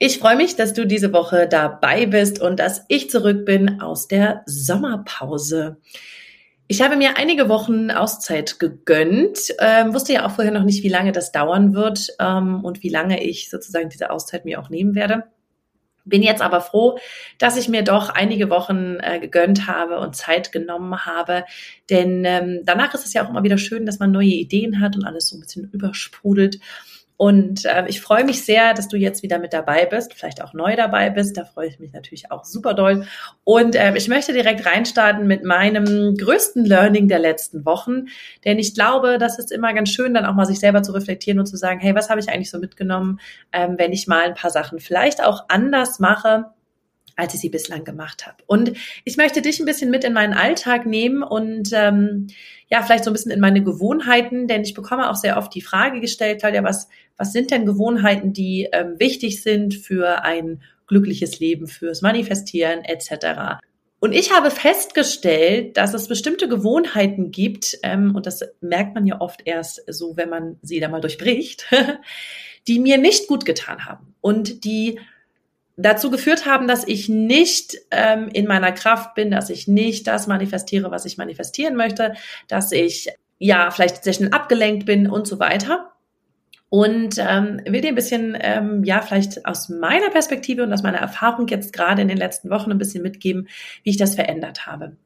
Ich freue mich, dass du diese Woche dabei bist und dass ich zurück bin aus der Sommerpause. Ich habe mir einige Wochen Auszeit gegönnt, ähm, wusste ja auch vorher noch nicht, wie lange das dauern wird ähm, und wie lange ich sozusagen diese Auszeit mir auch nehmen werde. Bin jetzt aber froh, dass ich mir doch einige Wochen äh, gegönnt habe und Zeit genommen habe, denn ähm, danach ist es ja auch immer wieder schön, dass man neue Ideen hat und alles so ein bisschen übersprudelt. Und äh, ich freue mich sehr, dass du jetzt wieder mit dabei bist, vielleicht auch neu dabei bist. Da freue ich mich natürlich auch super doll. Und äh, ich möchte direkt reinstarten mit meinem größten Learning der letzten Wochen. Denn ich glaube, das ist immer ganz schön, dann auch mal sich selber zu reflektieren und zu sagen, hey, was habe ich eigentlich so mitgenommen, ähm, wenn ich mal ein paar Sachen vielleicht auch anders mache als ich sie bislang gemacht habe. Und ich möchte dich ein bisschen mit in meinen Alltag nehmen und ähm, ja, vielleicht so ein bisschen in meine Gewohnheiten, denn ich bekomme auch sehr oft die Frage gestellt, Claudia, was, was sind denn Gewohnheiten, die ähm, wichtig sind für ein glückliches Leben, fürs Manifestieren etc. Und ich habe festgestellt, dass es bestimmte Gewohnheiten gibt, ähm, und das merkt man ja oft erst so, wenn man sie da mal durchbricht, die mir nicht gut getan haben und die dazu geführt haben, dass ich nicht ähm, in meiner Kraft bin, dass ich nicht das manifestiere, was ich manifestieren möchte, dass ich ja vielleicht sehr schnell abgelenkt bin und so weiter. Und ähm, will dir ein bisschen, ähm, ja, vielleicht aus meiner Perspektive und aus meiner Erfahrung jetzt gerade in den letzten Wochen ein bisschen mitgeben, wie ich das verändert habe.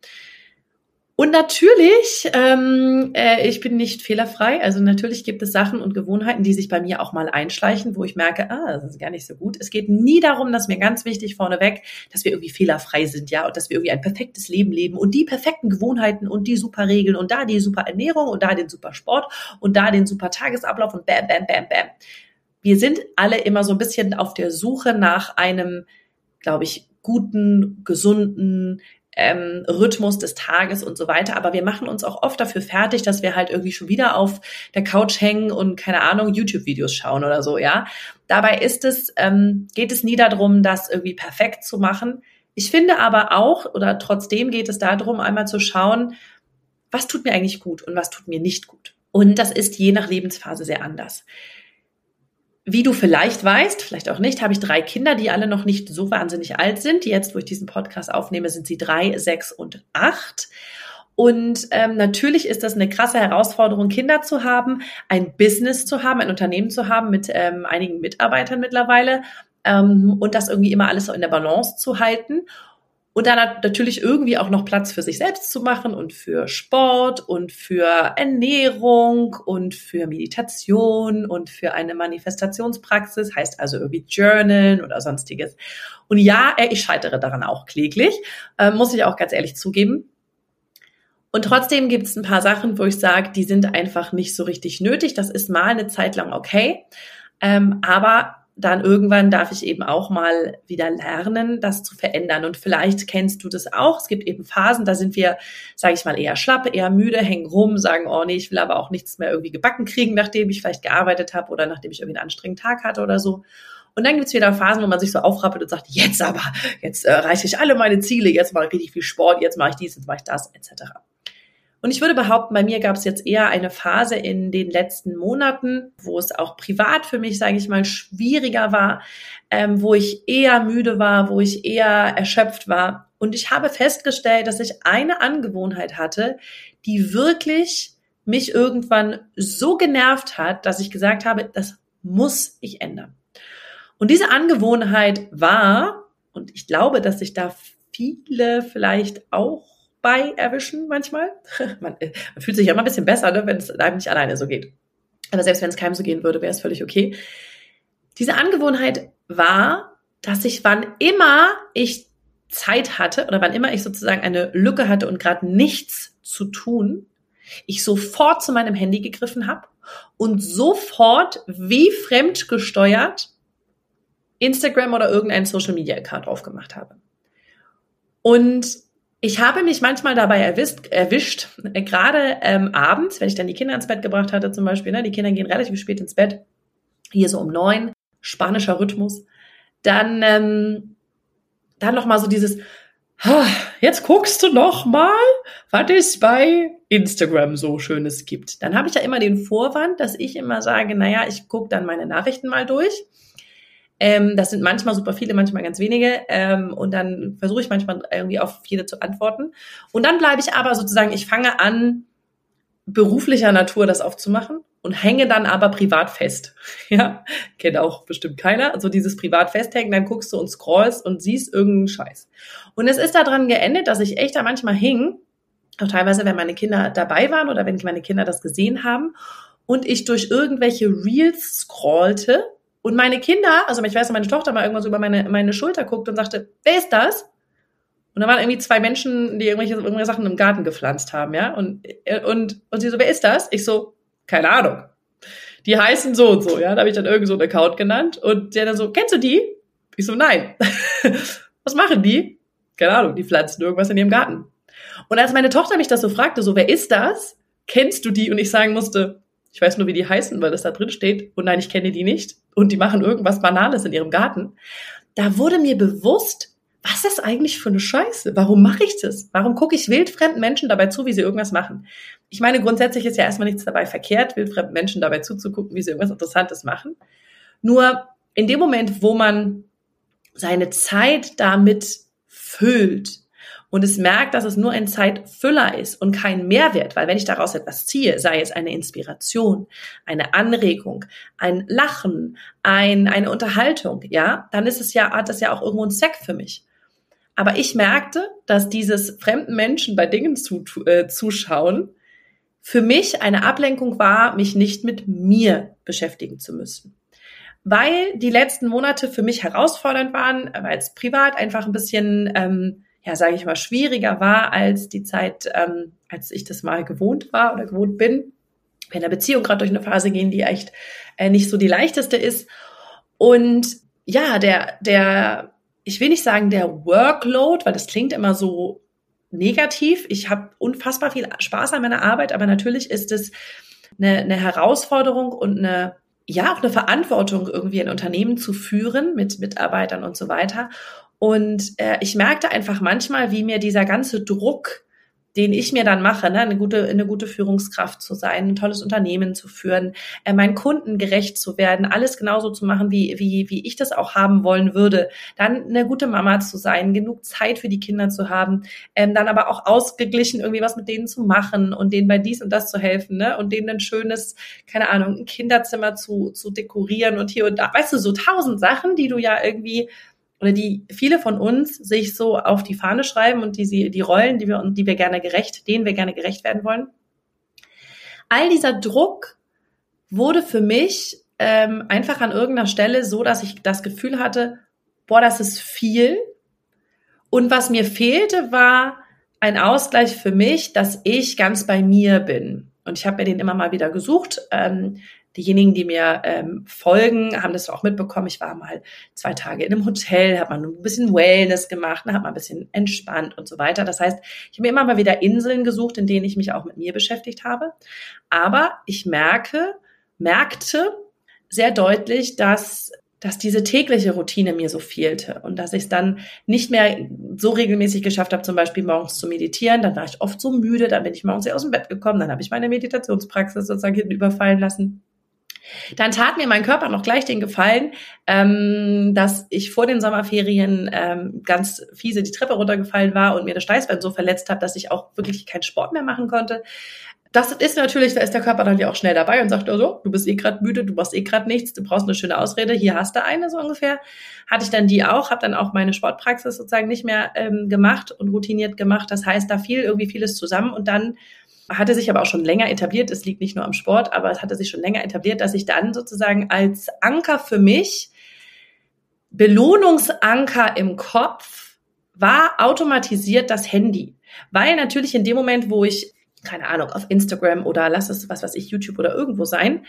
Und natürlich, ähm, äh, ich bin nicht fehlerfrei. Also natürlich gibt es Sachen und Gewohnheiten, die sich bei mir auch mal einschleichen, wo ich merke, ah, das ist gar nicht so gut. Es geht nie darum, dass mir ganz wichtig vorneweg, dass wir irgendwie fehlerfrei sind, ja, und dass wir irgendwie ein perfektes Leben leben und die perfekten Gewohnheiten und die super Regeln und da die super Ernährung und da den super Sport und da den super Tagesablauf und bam, bam, bam, bam. Wir sind alle immer so ein bisschen auf der Suche nach einem, glaube ich, guten, gesunden, ähm, Rhythmus des Tages und so weiter. Aber wir machen uns auch oft dafür fertig, dass wir halt irgendwie schon wieder auf der Couch hängen und keine Ahnung YouTube-Videos schauen oder so. Ja, dabei ist es ähm, geht es nie darum, das irgendwie perfekt zu machen. Ich finde aber auch oder trotzdem geht es darum, einmal zu schauen, was tut mir eigentlich gut und was tut mir nicht gut. Und das ist je nach Lebensphase sehr anders. Wie du vielleicht weißt, vielleicht auch nicht, habe ich drei Kinder, die alle noch nicht so wahnsinnig alt sind. Jetzt, wo ich diesen Podcast aufnehme, sind sie drei, sechs und acht. Und ähm, natürlich ist das eine krasse Herausforderung, Kinder zu haben, ein Business zu haben, ein Unternehmen zu haben mit ähm, einigen Mitarbeitern mittlerweile ähm, und das irgendwie immer alles so in der Balance zu halten und dann natürlich irgendwie auch noch Platz für sich selbst zu machen und für Sport und für Ernährung und für Meditation und für eine Manifestationspraxis, heißt also irgendwie Journalen oder sonstiges. Und ja, ich scheitere daran auch kläglich, äh, muss ich auch ganz ehrlich zugeben. Und trotzdem gibt es ein paar Sachen, wo ich sage, die sind einfach nicht so richtig nötig. Das ist mal eine Zeit lang okay. Ähm, aber dann irgendwann darf ich eben auch mal wieder lernen, das zu verändern. Und vielleicht kennst du das auch. Es gibt eben Phasen, da sind wir, sage ich mal, eher schlapp, eher müde, hängen rum, sagen, oh nee, ich will aber auch nichts mehr irgendwie gebacken kriegen, nachdem ich vielleicht gearbeitet habe oder nachdem ich irgendwie einen anstrengenden Tag hatte oder so. Und dann gibt's wieder Phasen, wo man sich so aufrappelt und sagt, jetzt aber, jetzt äh, erreiche ich alle meine Ziele, jetzt mache ich richtig viel Sport, jetzt mache ich dies, jetzt mache ich das, etc. Und ich würde behaupten, bei mir gab es jetzt eher eine Phase in den letzten Monaten, wo es auch privat für mich, sage ich mal, schwieriger war, ähm, wo ich eher müde war, wo ich eher erschöpft war. Und ich habe festgestellt, dass ich eine Angewohnheit hatte, die wirklich mich irgendwann so genervt hat, dass ich gesagt habe, das muss ich ändern. Und diese Angewohnheit war, und ich glaube, dass sich da viele vielleicht auch bei erwischen manchmal. man, äh, man, fühlt sich ja immer ein bisschen besser, ne, wenn es einem nicht alleine so geht. Aber selbst wenn es keinem so gehen würde, wäre es völlig okay. Diese Angewohnheit war, dass ich, wann immer ich Zeit hatte oder wann immer ich sozusagen eine Lücke hatte und gerade nichts zu tun, ich sofort zu meinem Handy gegriffen habe und sofort wie fremdgesteuert Instagram oder irgendeinen Social Media Account aufgemacht habe. Und ich habe mich manchmal dabei erwischt, erwischt gerade ähm, abends, wenn ich dann die Kinder ins Bett gebracht hatte zum Beispiel, ne, die Kinder gehen relativ spät ins Bett, hier so um neun, spanischer Rhythmus, dann, ähm, dann noch mal so dieses, jetzt guckst du noch mal, was es bei Instagram so Schönes gibt. Dann habe ich ja immer den Vorwand, dass ich immer sage, naja, ich gucke dann meine Nachrichten mal durch ähm, das sind manchmal super viele, manchmal ganz wenige. Ähm, und dann versuche ich manchmal irgendwie auf jede zu antworten. Und dann bleibe ich aber sozusagen, ich fange an, beruflicher Natur das aufzumachen und hänge dann aber privat fest. Ja, kennt auch bestimmt keiner. Also dieses privat festhängen, dann guckst du und scrollst und siehst irgendeinen Scheiß. Und es ist daran geendet, dass ich echt da manchmal hing, auch teilweise, wenn meine Kinder dabei waren oder wenn meine Kinder das gesehen haben und ich durch irgendwelche Reels scrollte und meine Kinder, also ich weiß, meine Tochter mal irgendwann so über meine, meine Schulter guckt und sagte, wer ist das? Und da waren irgendwie zwei Menschen, die irgendwelche, irgendwelche Sachen im Garten gepflanzt haben, ja. Und, und, und sie so, wer ist das? Ich so, keine Ahnung. Die heißen so und so, ja. Da habe ich dann irgend so einen Account genannt. Und der dann so, kennst du die? Ich so, nein. Was machen die? Keine Ahnung, die pflanzen irgendwas in ihrem Garten. Und als meine Tochter mich das so fragte, so, wer ist das? Kennst du die? Und ich sagen musste, ich weiß nur, wie die heißen, weil das da drin steht. Und nein, ich kenne die nicht. Und die machen irgendwas Banales in ihrem Garten. Da wurde mir bewusst, was ist eigentlich für eine Scheiße? Warum mache ich das? Warum gucke ich wildfremden Menschen dabei zu, wie sie irgendwas machen? Ich meine, grundsätzlich ist ja erstmal nichts dabei verkehrt, wildfremden Menschen dabei zuzugucken, wie sie irgendwas Interessantes machen. Nur in dem Moment, wo man seine Zeit damit füllt, und es merkt, dass es nur ein Zeitfüller ist und kein Mehrwert, weil wenn ich daraus etwas ziehe, sei es eine Inspiration, eine Anregung, ein Lachen, ein, eine Unterhaltung, ja, dann ist es ja, hat das ja auch irgendwo einen Zweck für mich. Aber ich merkte, dass dieses fremden Menschen bei Dingen zu, äh, zuschauen für mich eine Ablenkung war, mich nicht mit mir beschäftigen zu müssen weil die letzten Monate für mich herausfordernd waren, weil es privat einfach ein bisschen ähm, ja, sage ich mal, schwieriger war als die Zeit, ähm, als ich das mal gewohnt war oder gewohnt bin. Wir in der Beziehung gerade durch eine Phase gehen, die echt äh, nicht so die leichteste ist. Und ja, der, der, ich will nicht sagen der Workload, weil das klingt immer so negativ. Ich habe unfassbar viel Spaß an meiner Arbeit, aber natürlich ist es eine, eine Herausforderung und eine ja auch eine Verantwortung, irgendwie ein Unternehmen zu führen mit Mitarbeitern und so weiter. Und äh, ich merkte einfach manchmal, wie mir dieser ganze Druck, den ich mir dann mache, ne, eine gute, eine gute Führungskraft zu sein, ein tolles Unternehmen zu führen, äh, meinen Kunden gerecht zu werden, alles genauso zu machen, wie, wie, wie ich das auch haben wollen würde, dann eine gute Mama zu sein, genug Zeit für die Kinder zu haben, ähm, dann aber auch ausgeglichen irgendwie was mit denen zu machen und denen bei dies und das zu helfen, ne, und denen ein schönes, keine Ahnung, ein Kinderzimmer zu, zu dekorieren und hier und da, weißt du, so tausend Sachen, die du ja irgendwie oder die viele von uns sich so auf die Fahne schreiben und die, die Rollen, die wir, die wir gerne gerecht, denen wir gerne gerecht werden wollen. All dieser Druck wurde für mich ähm, einfach an irgendeiner Stelle so, dass ich das Gefühl hatte, boah, das ist viel. Und was mir fehlte, war ein Ausgleich für mich, dass ich ganz bei mir bin. Und ich habe mir den immer mal wieder gesucht. Ähm, diejenigen, die mir ähm, folgen, haben das auch mitbekommen. Ich war mal zwei Tage in einem Hotel, habe mal ein bisschen Wellness gemacht, habe mal ein bisschen entspannt und so weiter. Das heißt, ich habe mir immer mal wieder Inseln gesucht, in denen ich mich auch mit mir beschäftigt habe. Aber ich merke, merkte sehr deutlich, dass dass diese tägliche Routine mir so fehlte und dass ich es dann nicht mehr so regelmäßig geschafft habe, zum Beispiel morgens zu meditieren. Dann war ich oft so müde, dann bin ich morgens aus dem Bett gekommen, dann habe ich meine Meditationspraxis sozusagen hinten überfallen lassen. Dann tat mir mein Körper noch gleich den Gefallen, ähm, dass ich vor den Sommerferien ähm, ganz fiese die Treppe runtergefallen war und mir das Steißbein so verletzt habe, dass ich auch wirklich keinen Sport mehr machen konnte. Das ist natürlich, da ist der Körper dann ja auch schnell dabei und sagt, also, du bist eh gerade müde, du machst eh gerade nichts, du brauchst eine schöne Ausrede, hier hast du eine so ungefähr. Hatte ich dann die auch, habe dann auch meine Sportpraxis sozusagen nicht mehr ähm, gemacht und routiniert gemacht. Das heißt, da fiel irgendwie vieles zusammen und dann hatte sich aber auch schon länger etabliert, es liegt nicht nur am Sport, aber es hatte sich schon länger etabliert, dass ich dann sozusagen als Anker für mich, Belohnungsanker im Kopf, war automatisiert das Handy. Weil natürlich in dem Moment, wo ich, keine Ahnung, auf Instagram oder lass es was weiß ich, YouTube oder irgendwo sein,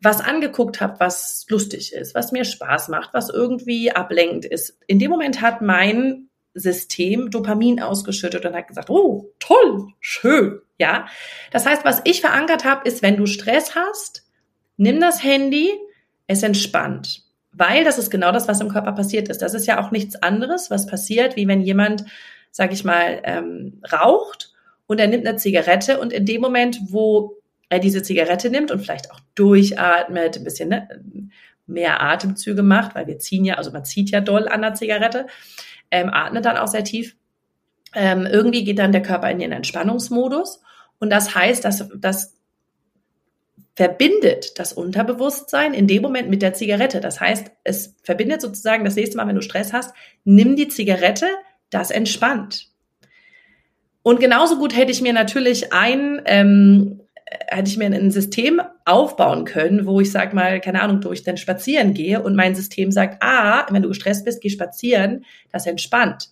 was angeguckt habe, was lustig ist, was mir Spaß macht, was irgendwie ablenkend ist. In dem Moment hat mein System Dopamin ausgeschüttet und hat gesagt, oh, toll, schön, ja. Das heißt, was ich verankert habe, ist, wenn du Stress hast, nimm das Handy, es entspannt. Weil das ist genau das, was im Körper passiert ist. Das ist ja auch nichts anderes, was passiert, wie wenn jemand, sag ich mal, ähm, raucht und er nimmt eine Zigarette und in dem Moment, wo er diese Zigarette nimmt und vielleicht auch durchatmet, ein bisschen ne, mehr Atemzüge macht, weil wir ziehen ja, also man zieht ja doll an der Zigarette, ähm, atmet dann auch sehr tief. Ähm, irgendwie geht dann der Körper in den Entspannungsmodus und das heißt, dass das verbindet das Unterbewusstsein in dem Moment mit der Zigarette. Das heißt, es verbindet sozusagen das nächste Mal, wenn du Stress hast, nimm die Zigarette, das entspannt. Und genauso gut hätte ich mir natürlich ein ähm, hätte ich mir ein System aufbauen können, wo ich sag mal, keine Ahnung, wo ich dann spazieren gehe und mein System sagt, ah, wenn du gestresst bist, geh spazieren, das entspannt.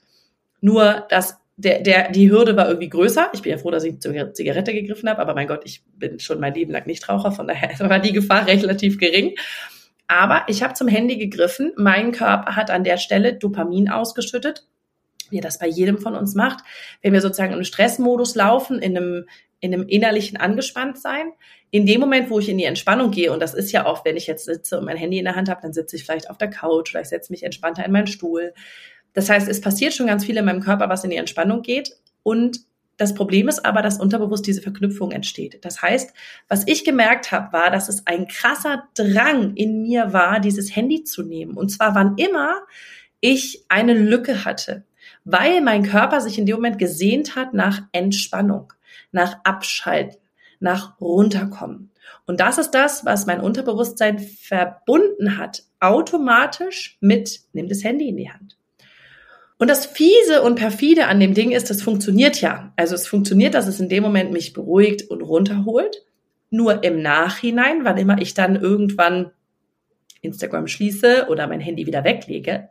Nur, dass der, der, die Hürde war irgendwie größer. Ich bin ja froh, dass ich zur Zigarette gegriffen habe, aber mein Gott, ich bin schon mein Leben lang Nichtraucher, von daher war die Gefahr relativ gering. Aber ich habe zum Handy gegriffen. Mein Körper hat an der Stelle Dopamin ausgeschüttet, wie das bei jedem von uns macht. Wenn wir sozusagen im Stressmodus laufen, in einem, in einem innerlichen Angespanntsein. In dem Moment, wo ich in die Entspannung gehe, und das ist ja oft, wenn ich jetzt sitze und mein Handy in der Hand habe, dann sitze ich vielleicht auf der Couch oder ich setze mich entspannter in meinen Stuhl. Das heißt, es passiert schon ganz viel in meinem Körper, was in die Entspannung geht. Und das Problem ist aber, dass unterbewusst diese Verknüpfung entsteht. Das heißt, was ich gemerkt habe, war, dass es ein krasser Drang in mir war, dieses Handy zu nehmen. Und zwar wann immer ich eine Lücke hatte, weil mein Körper sich in dem Moment gesehnt hat nach Entspannung nach Abschalten, nach Runterkommen. Und das ist das, was mein Unterbewusstsein verbunden hat, automatisch mit, nimm das Handy in die Hand. Und das Fiese und Perfide an dem Ding ist, das funktioniert ja. Also es funktioniert, dass es in dem Moment mich beruhigt und runterholt. Nur im Nachhinein, wann immer ich dann irgendwann Instagram schließe oder mein Handy wieder weglege,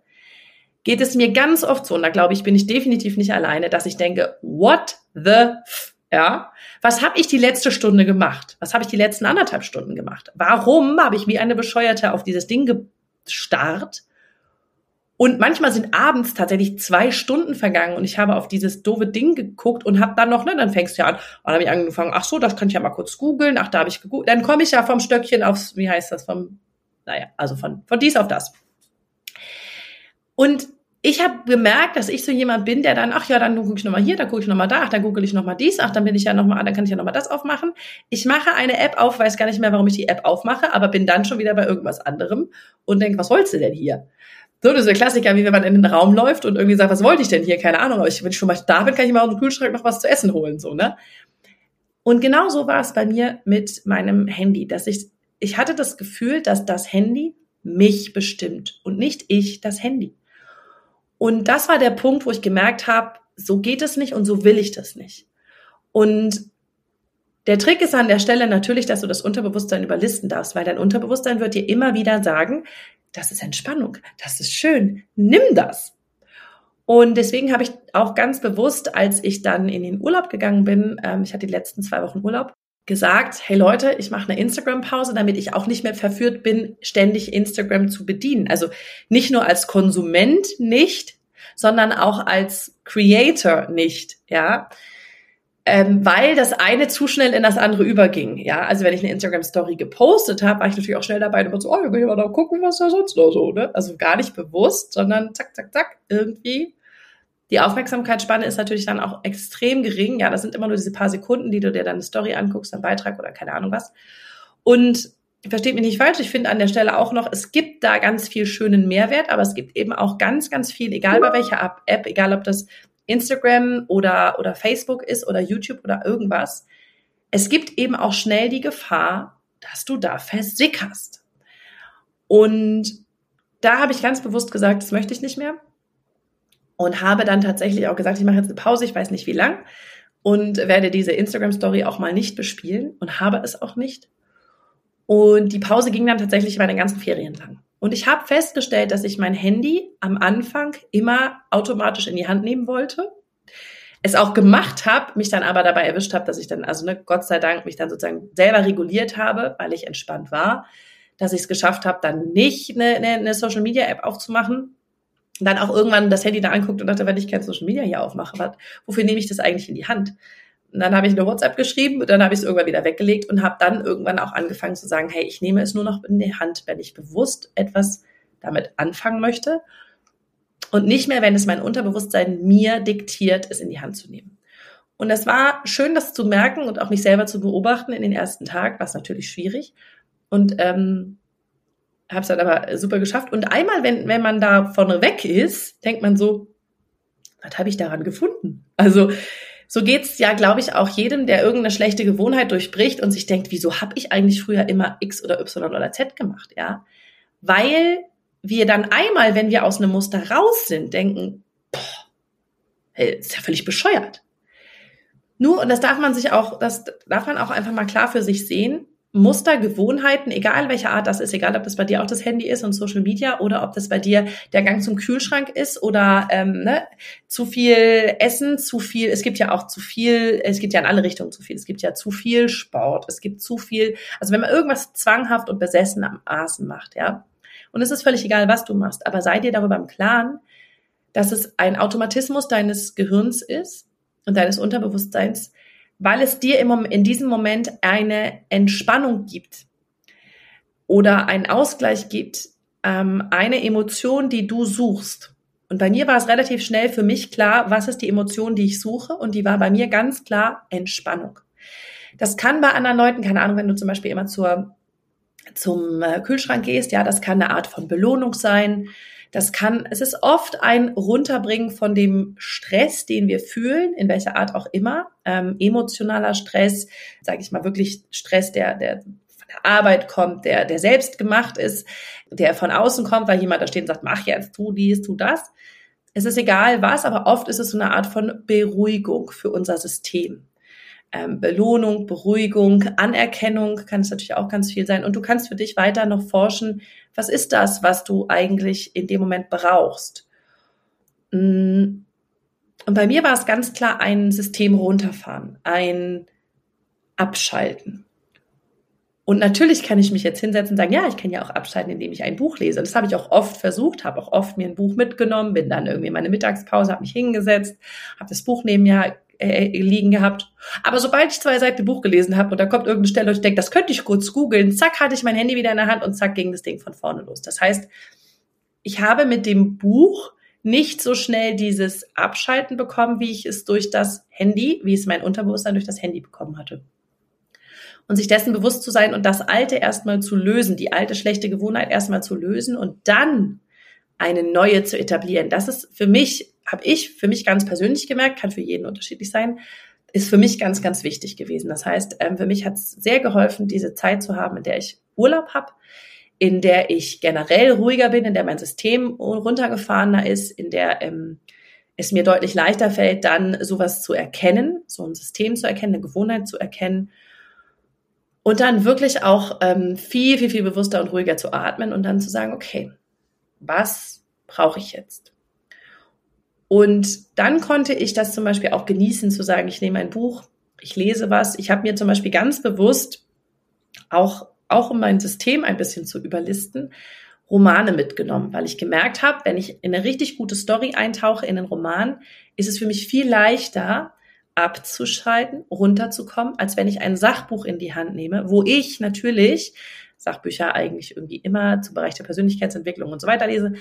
geht es mir ganz oft so, und da glaube ich, bin ich definitiv nicht alleine, dass ich denke, what the f ja, was habe ich die letzte Stunde gemacht? Was habe ich die letzten anderthalb Stunden gemacht? Warum habe ich wie eine Bescheuerte auf dieses Ding gestarrt? Und manchmal sind abends tatsächlich zwei Stunden vergangen und ich habe auf dieses doofe Ding geguckt und habe dann noch, ne, dann fängst du ja an, und dann habe ich angefangen, ach so, das kann ich ja mal kurz googeln, ach, da habe ich gegoogelt, dann komme ich ja vom Stöckchen aufs, wie heißt das, vom, naja, also von, von dies auf das. Und ich habe gemerkt, dass ich so jemand bin, der dann, ach ja, dann gucke ich nochmal hier, dann gucke ich nochmal da, ach, dann google ich nochmal dies, ach, dann bin ich ja nochmal, dann kann ich ja nochmal das aufmachen. Ich mache eine App auf, weiß gar nicht mehr, warum ich die App aufmache, aber bin dann schon wieder bei irgendwas anderem und denke, was wolltest du denn hier? So, das ist der Klassiker, wie wenn man in den Raum läuft und irgendwie sagt, was wollte ich denn hier? Keine Ahnung, aber ich, ich schon mal da bin, kann ich mal aus dem Kühlschrank noch was zu essen holen, so, ne? Und genau so war es bei mir mit meinem Handy, dass ich, ich hatte das Gefühl, dass das Handy mich bestimmt und nicht ich das Handy. Und das war der Punkt, wo ich gemerkt habe, so geht es nicht und so will ich das nicht. Und der Trick ist an der Stelle natürlich, dass du das Unterbewusstsein überlisten darfst, weil dein Unterbewusstsein wird dir immer wieder sagen, das ist Entspannung, das ist schön, nimm das. Und deswegen habe ich auch ganz bewusst, als ich dann in den Urlaub gegangen bin, ähm, ich hatte die letzten zwei Wochen Urlaub, gesagt, hey Leute, ich mache eine Instagram-Pause, damit ich auch nicht mehr verführt bin, ständig Instagram zu bedienen. Also nicht nur als Konsument nicht, sondern auch als Creator nicht, ja. Ähm, weil das eine zu schnell in das andere überging. Ja, also wenn ich eine Instagram-Story gepostet habe, war ich natürlich auch schnell dabei und so, oh, wir können mal da gucken, was da sonst noch so, ne? Also gar nicht bewusst, sondern zack, zack, zack, irgendwie die Aufmerksamkeitsspanne ist natürlich dann auch extrem gering. Ja, das sind immer nur diese paar Sekunden, die du dir dann eine Story anguckst, einen Beitrag oder keine Ahnung was. Und versteht mich nicht falsch, ich finde an der Stelle auch noch, es gibt da ganz viel schönen Mehrwert, aber es gibt eben auch ganz, ganz viel, egal bei welcher App, egal ob das Instagram oder, oder Facebook ist oder YouTube oder irgendwas. Es gibt eben auch schnell die Gefahr, dass du da versickerst. Und da habe ich ganz bewusst gesagt, das möchte ich nicht mehr und habe dann tatsächlich auch gesagt, ich mache jetzt eine Pause, ich weiß nicht wie lang und werde diese Instagram Story auch mal nicht bespielen und habe es auch nicht. Und die Pause ging dann tatsächlich meine ganzen Ferien lang. Und ich habe festgestellt, dass ich mein Handy am Anfang immer automatisch in die Hand nehmen wollte. Es auch gemacht habe, mich dann aber dabei erwischt habe, dass ich dann, also ne, Gott sei Dank, mich dann sozusagen selber reguliert habe, weil ich entspannt war, dass ich es geschafft habe, dann nicht eine, eine, eine Social Media App aufzumachen, dann auch irgendwann das Handy da anguckt und dachte, wenn ich kein Social Media hier aufmache, was, wofür nehme ich das eigentlich in die Hand? Und dann habe ich eine WhatsApp geschrieben, dann habe ich es irgendwann wieder weggelegt und habe dann irgendwann auch angefangen zu sagen, hey, ich nehme es nur noch in die Hand, wenn ich bewusst etwas damit anfangen möchte und nicht mehr, wenn es mein Unterbewusstsein mir diktiert, es in die Hand zu nehmen. Und es war schön, das zu merken und auch mich selber zu beobachten in den ersten Tag, was natürlich schwierig. Und ähm, habe es dann aber super geschafft. Und einmal, wenn, wenn man da vorne weg ist, denkt man so, was habe ich daran gefunden? Also so geht's ja, glaube ich, auch jedem, der irgendeine schlechte Gewohnheit durchbricht und sich denkt, wieso habe ich eigentlich früher immer X oder Y oder Z gemacht, ja? Weil wir dann einmal, wenn wir aus einem Muster raus sind, denken, boah, hey, ist ja völlig bescheuert. Nur, und das darf man sich auch, das darf man auch einfach mal klar für sich sehen, Muster, Gewohnheiten, egal welche Art das ist, egal ob das bei dir auch das Handy ist und Social Media oder ob das bei dir der Gang zum Kühlschrank ist oder ähm, ne, zu viel Essen, zu viel, es gibt ja auch zu viel, es gibt ja in alle Richtungen zu viel, es gibt ja zu viel Sport, es gibt zu viel, also wenn man irgendwas zwanghaft und besessen am Aßen macht, ja, und es ist völlig egal, was du machst, aber sei dir darüber im Klaren, dass es ein Automatismus deines Gehirns ist und deines Unterbewusstseins, weil es dir im, in diesem Moment eine Entspannung gibt oder einen Ausgleich gibt, ähm, eine Emotion, die du suchst. Und bei mir war es relativ schnell für mich klar, was ist die Emotion, die ich suche. Und die war bei mir ganz klar Entspannung. Das kann bei anderen Leuten, keine Ahnung, wenn du zum Beispiel immer zur, zum äh, Kühlschrank gehst, ja, das kann eine Art von Belohnung sein. Das kann, es ist oft ein Runterbringen von dem Stress, den wir fühlen, in welcher Art auch immer. Ähm, emotionaler Stress, sage ich mal wirklich Stress, der, der von der Arbeit kommt, der, der selbst gemacht ist, der von außen kommt, weil jemand da steht und sagt, mach jetzt, tu dies, tu das. Es ist egal was, aber oft ist es so eine Art von Beruhigung für unser System ähm, Belohnung, Beruhigung, Anerkennung kann es natürlich auch ganz viel sein. Und du kannst für dich weiter noch forschen, was ist das, was du eigentlich in dem Moment brauchst. Mm. Und bei mir war es ganz klar ein System runterfahren, ein Abschalten. Und natürlich kann ich mich jetzt hinsetzen und sagen, ja, ich kann ja auch abschalten, indem ich ein Buch lese. Und das habe ich auch oft versucht, habe auch oft mir ein Buch mitgenommen, bin dann irgendwie in meine Mittagspause, habe mich hingesetzt, habe das Buch neben mir äh, liegen gehabt. Aber sobald ich zwei Seiten Buch gelesen habe und da kommt irgendeine Stelle und ich denke, das könnte ich kurz googeln, zack, hatte ich mein Handy wieder in der Hand und zack, ging das Ding von vorne los. Das heißt, ich habe mit dem Buch nicht so schnell dieses Abschalten bekommen, wie ich es durch das Handy, wie es mein Unterbewusstsein durch das Handy bekommen hatte. Und sich dessen bewusst zu sein und das Alte erstmal zu lösen, die alte schlechte Gewohnheit erstmal zu lösen und dann eine neue zu etablieren. Das ist für mich habe ich für mich ganz persönlich gemerkt, kann für jeden unterschiedlich sein, ist für mich ganz, ganz wichtig gewesen. Das heißt, ähm, für mich hat es sehr geholfen, diese Zeit zu haben, in der ich Urlaub habe, in der ich generell ruhiger bin, in der mein System runtergefahrener ist, in der ähm, es mir deutlich leichter fällt, dann sowas zu erkennen, so ein System zu erkennen, eine Gewohnheit zu erkennen und dann wirklich auch ähm, viel, viel, viel bewusster und ruhiger zu atmen und dann zu sagen, okay, was brauche ich jetzt? Und dann konnte ich das zum Beispiel auch genießen, zu sagen, ich nehme ein Buch, ich lese was. Ich habe mir zum Beispiel ganz bewusst, auch, auch um mein System ein bisschen zu überlisten, Romane mitgenommen, weil ich gemerkt habe, wenn ich in eine richtig gute Story eintauche, in einen Roman, ist es für mich viel leichter, abzuschalten, runterzukommen, als wenn ich ein Sachbuch in die Hand nehme, wo ich natürlich Sachbücher eigentlich irgendwie immer zum Bereich der Persönlichkeitsentwicklung und so weiter lese,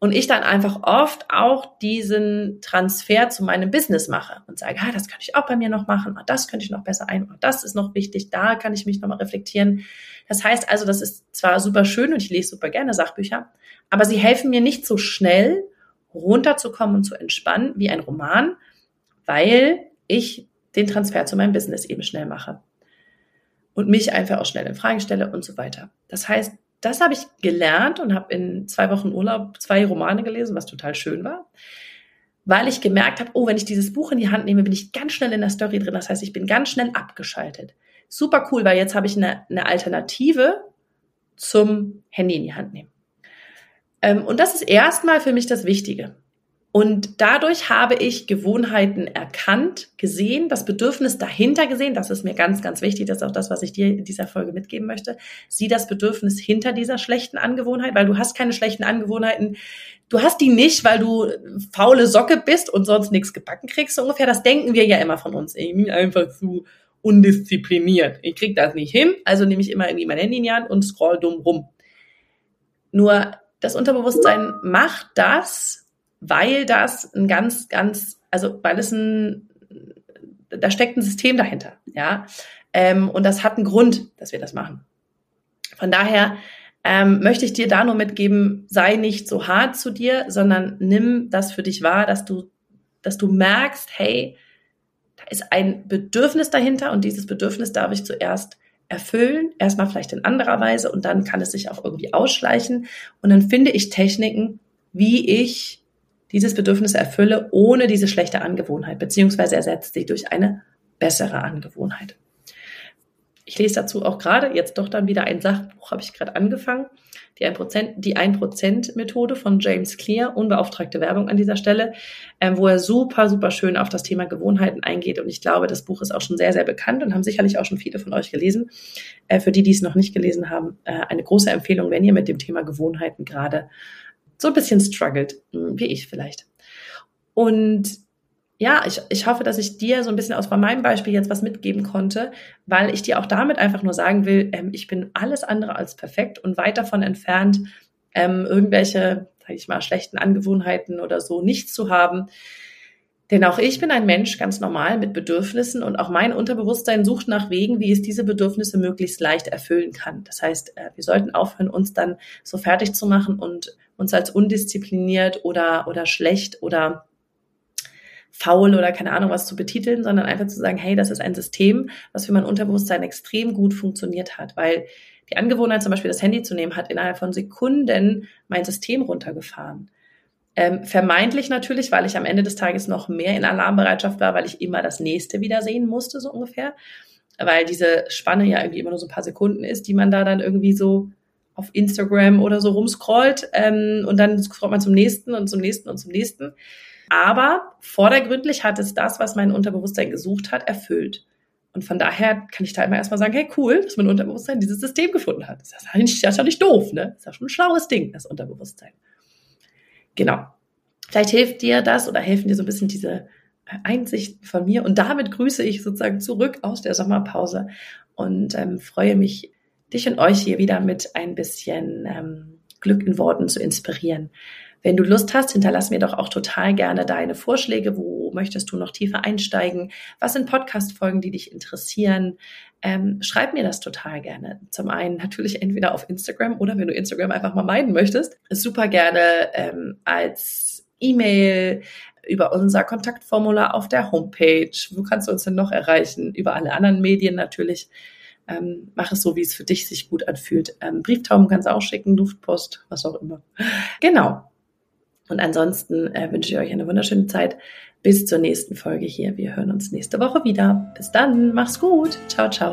und ich dann einfach oft auch diesen Transfer zu meinem Business mache und sage, ah, das könnte ich auch bei mir noch machen, oh, das könnte ich noch besser ein, oh, das ist noch wichtig, da kann ich mich nochmal reflektieren. Das heißt also, das ist zwar super schön und ich lese super gerne Sachbücher, aber sie helfen mir nicht so schnell runterzukommen und zu entspannen wie ein Roman, weil ich den Transfer zu meinem Business eben schnell mache und mich einfach auch schnell in Frage stelle und so weiter. Das heißt, das habe ich gelernt und habe in zwei Wochen Urlaub zwei Romane gelesen, was total schön war, weil ich gemerkt habe, oh, wenn ich dieses Buch in die Hand nehme, bin ich ganz schnell in der Story drin. Das heißt, ich bin ganz schnell abgeschaltet. Super cool, weil jetzt habe ich eine, eine Alternative zum Handy in die Hand nehmen. Ähm, und das ist erstmal für mich das Wichtige. Und dadurch habe ich Gewohnheiten erkannt, gesehen, das Bedürfnis dahinter gesehen. Das ist mir ganz, ganz wichtig. Das ist auch das, was ich dir in dieser Folge mitgeben möchte. Sieh das Bedürfnis hinter dieser schlechten Angewohnheit, weil du hast keine schlechten Angewohnheiten. Du hast die nicht, weil du faule Socke bist und sonst nichts gebacken kriegst, so ungefähr. Das denken wir ja immer von uns. Ich bin einfach zu undiszipliniert. Ich krieg das nicht hin, also nehme ich immer irgendwie mein Handy in die Hand und scroll dumm rum. Nur das Unterbewusstsein macht das, weil das ein ganz, ganz, also weil es ein, da steckt ein System dahinter, ja. Ähm, und das hat einen Grund, dass wir das machen. Von daher ähm, möchte ich dir da nur mitgeben, sei nicht so hart zu dir, sondern nimm das für dich wahr, dass du, dass du merkst, hey, da ist ein Bedürfnis dahinter und dieses Bedürfnis darf ich zuerst erfüllen, erstmal vielleicht in anderer Weise und dann kann es sich auch irgendwie ausschleichen und dann finde ich Techniken, wie ich dieses Bedürfnis erfülle, ohne diese schlechte Angewohnheit, beziehungsweise ersetzt sie durch eine bessere Angewohnheit. Ich lese dazu auch gerade jetzt doch dann wieder ein Sachbuch, habe ich gerade angefangen. Die 1%, die 1% Methode von James Clear, unbeauftragte Werbung an dieser Stelle, ähm, wo er super, super schön auf das Thema Gewohnheiten eingeht. Und ich glaube, das Buch ist auch schon sehr, sehr bekannt und haben sicherlich auch schon viele von euch gelesen. Äh, für die, die es noch nicht gelesen haben, äh, eine große Empfehlung, wenn ihr mit dem Thema Gewohnheiten gerade so ein bisschen struggelt, hm, wie ich vielleicht. Und ja, ich, ich hoffe, dass ich dir so ein bisschen aus meinem Beispiel jetzt was mitgeben konnte, weil ich dir auch damit einfach nur sagen will, ähm, ich bin alles andere als perfekt und weit davon entfernt, ähm, irgendwelche, sag ich mal, schlechten Angewohnheiten oder so nicht zu haben. Denn auch ich bin ein Mensch ganz normal mit Bedürfnissen und auch mein Unterbewusstsein sucht nach Wegen, wie es diese Bedürfnisse möglichst leicht erfüllen kann. Das heißt, äh, wir sollten aufhören, uns dann so fertig zu machen und uns als undiszipliniert oder, oder schlecht oder faul oder keine Ahnung was zu betiteln, sondern einfach zu sagen, hey, das ist ein System, was für mein Unterbewusstsein extrem gut funktioniert hat, weil die Angewohnheit, zum Beispiel das Handy zu nehmen, hat innerhalb von Sekunden mein System runtergefahren. Ähm, vermeintlich natürlich, weil ich am Ende des Tages noch mehr in Alarmbereitschaft war, weil ich immer das nächste wieder sehen musste, so ungefähr. Weil diese Spanne ja irgendwie immer nur so ein paar Sekunden ist, die man da dann irgendwie so auf Instagram oder so rumscrollt ähm, und dann scrollt man zum nächsten und zum nächsten und zum nächsten. Aber vordergründlich hat es das, was mein Unterbewusstsein gesucht hat, erfüllt. Und von daher kann ich da immer erstmal sagen, hey, cool, dass mein Unterbewusstsein dieses System gefunden hat. Das ist ja nicht, nicht doof, ne? Das ist ja schon ein schlaues Ding, das Unterbewusstsein. Genau. Vielleicht hilft dir das oder helfen dir so ein bisschen diese äh, Einsichten von mir. Und damit grüße ich sozusagen zurück aus der Sommerpause und ähm, freue mich, dich und euch hier wieder mit ein bisschen ähm, Glück in Worten zu inspirieren. Wenn du Lust hast, hinterlass mir doch auch total gerne deine Vorschläge. Wo möchtest du noch tiefer einsteigen? Was sind Podcast-Folgen, die dich interessieren? Ähm, schreib mir das total gerne. Zum einen natürlich entweder auf Instagram oder wenn du Instagram einfach mal meiden möchtest, super gerne ähm, als E-Mail über unser Kontaktformular auf der Homepage. Wo kannst du uns denn noch erreichen? Über alle anderen Medien natürlich. Ähm, mach es so, wie es für dich sich gut anfühlt. Ähm, Brieftauben kannst du auch schicken, Luftpost, was auch immer. Genau. Und ansonsten äh, wünsche ich euch eine wunderschöne Zeit. Bis zur nächsten Folge hier. Wir hören uns nächste Woche wieder. Bis dann. Mach's gut. Ciao, ciao.